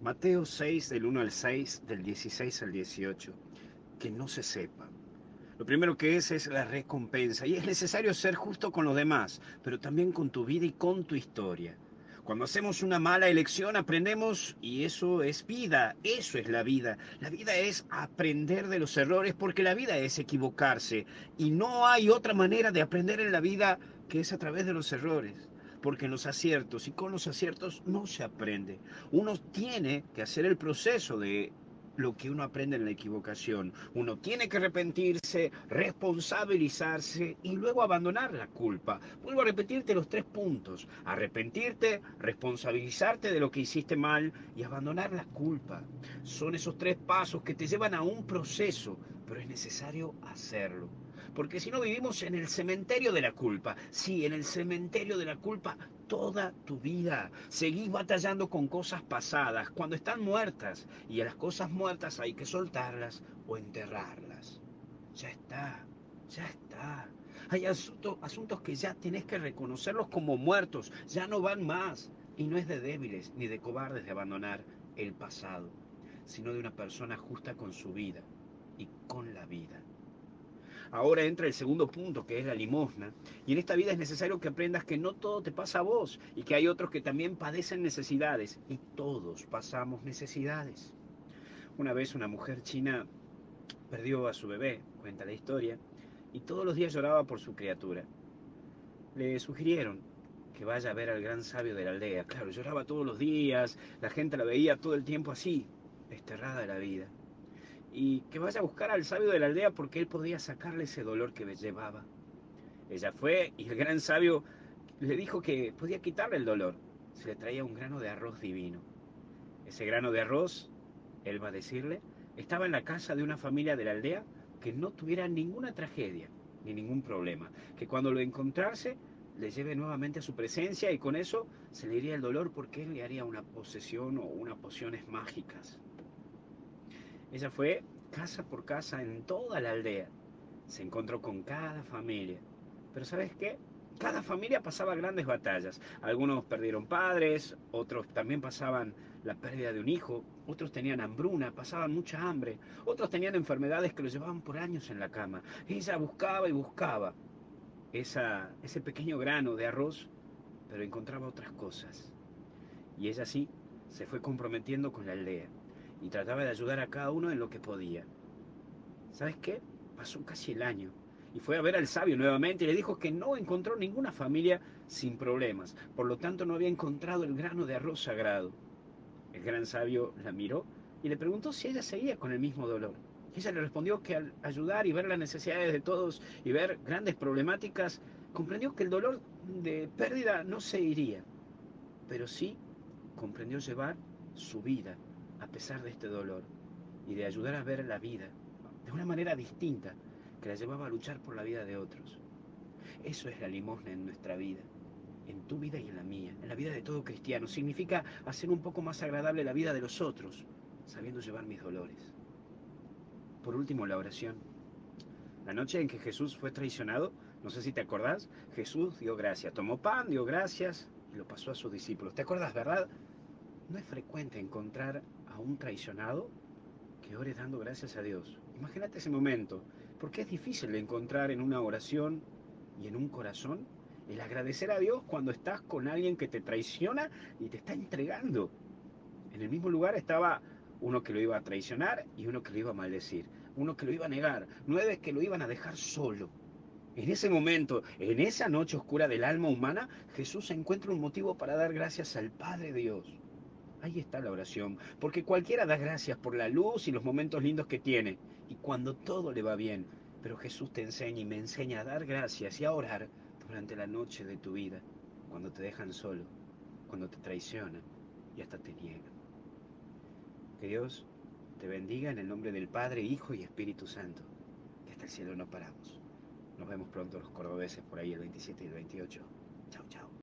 Mateo 6, del 1 al 6, del 16 al 18. Que no se sepa. Lo primero que es es la recompensa. Y es necesario ser justo con los demás, pero también con tu vida y con tu historia. Cuando hacemos una mala elección aprendemos y eso es vida, eso es la vida. La vida es aprender de los errores porque la vida es equivocarse y no hay otra manera de aprender en la vida que es a través de los errores porque en los aciertos y con los aciertos no se aprende. Uno tiene que hacer el proceso de lo que uno aprende en la equivocación. Uno tiene que arrepentirse, responsabilizarse y luego abandonar la culpa. Vuelvo a repetirte los tres puntos. Arrepentirte, responsabilizarte de lo que hiciste mal y abandonar la culpa. Son esos tres pasos que te llevan a un proceso, pero es necesario hacerlo. Porque si no vivimos en el cementerio de la culpa. Sí, en el cementerio de la culpa toda tu vida. Seguís batallando con cosas pasadas, cuando están muertas. Y a las cosas muertas hay que soltarlas o enterrarlas. Ya está, ya está. Hay asuntos que ya tenés que reconocerlos como muertos. Ya no van más. Y no es de débiles ni de cobardes de abandonar el pasado, sino de una persona justa con su vida y con la vida. Ahora entra el segundo punto, que es la limosna. Y en esta vida es necesario que aprendas que no todo te pasa a vos y que hay otros que también padecen necesidades. Y todos pasamos necesidades. Una vez una mujer china perdió a su bebé, cuenta la historia, y todos los días lloraba por su criatura. Le sugirieron que vaya a ver al gran sabio de la aldea. Claro, lloraba todos los días, la gente la veía todo el tiempo así, desterrada de la vida y que vaya a buscar al sabio de la aldea porque él podía sacarle ese dolor que llevaba. Ella fue y el gran sabio le dijo que podía quitarle el dolor. Se le traía un grano de arroz divino. Ese grano de arroz, él va a decirle, estaba en la casa de una familia de la aldea que no tuviera ninguna tragedia ni ningún problema. Que cuando lo encontrase, le lleve nuevamente a su presencia y con eso se le iría el dolor porque él le haría una posesión o unas pociones mágicas. Ella fue casa por casa en toda la aldea. Se encontró con cada familia. Pero ¿sabes qué? Cada familia pasaba grandes batallas. Algunos perdieron padres, otros también pasaban la pérdida de un hijo, otros tenían hambruna, pasaban mucha hambre, otros tenían enfermedades que los llevaban por años en la cama. Ella buscaba y buscaba ese pequeño grano de arroz, pero encontraba otras cosas. Y ella sí se fue comprometiendo con la aldea y trataba de ayudar a cada uno en lo que podía. ¿Sabes qué? Pasó casi el año y fue a ver al sabio nuevamente y le dijo que no encontró ninguna familia sin problemas, por lo tanto no había encontrado el grano de arroz sagrado. El gran sabio la miró y le preguntó si ella seguía con el mismo dolor. ella le respondió que al ayudar y ver las necesidades de todos y ver grandes problemáticas, comprendió que el dolor de pérdida no se iría, pero sí comprendió llevar su vida a pesar de este dolor y de ayudar a ver la vida de una manera distinta que la llevaba a luchar por la vida de otros. Eso es la limosna en nuestra vida, en tu vida y en la mía, en la vida de todo cristiano. Significa hacer un poco más agradable la vida de los otros, sabiendo llevar mis dolores. Por último, la oración. La noche en que Jesús fue traicionado, no sé si te acordás, Jesús dio gracias, tomó pan, dio gracias y lo pasó a sus discípulos. ¿Te acuerdas, verdad? No es frecuente encontrar un traicionado que ore dando gracias a Dios. Imagínate ese momento, porque es difícil encontrar en una oración y en un corazón el agradecer a Dios cuando estás con alguien que te traiciona y te está entregando. En el mismo lugar estaba uno que lo iba a traicionar y uno que lo iba a maldecir, uno que lo iba a negar, nueve que lo iban a dejar solo. En ese momento, en esa noche oscura del alma humana, Jesús encuentra un motivo para dar gracias al Padre Dios. Ahí está la oración, porque cualquiera da gracias por la luz y los momentos lindos que tiene, y cuando todo le va bien. Pero Jesús te enseña y me enseña a dar gracias y a orar durante la noche de tu vida, cuando te dejan solo, cuando te traicionan y hasta te niegan. Que Dios te bendiga en el nombre del Padre, Hijo y Espíritu Santo, que hasta el cielo no paramos. Nos vemos pronto los cordobeses por ahí el 27 y el 28. Chao, chao.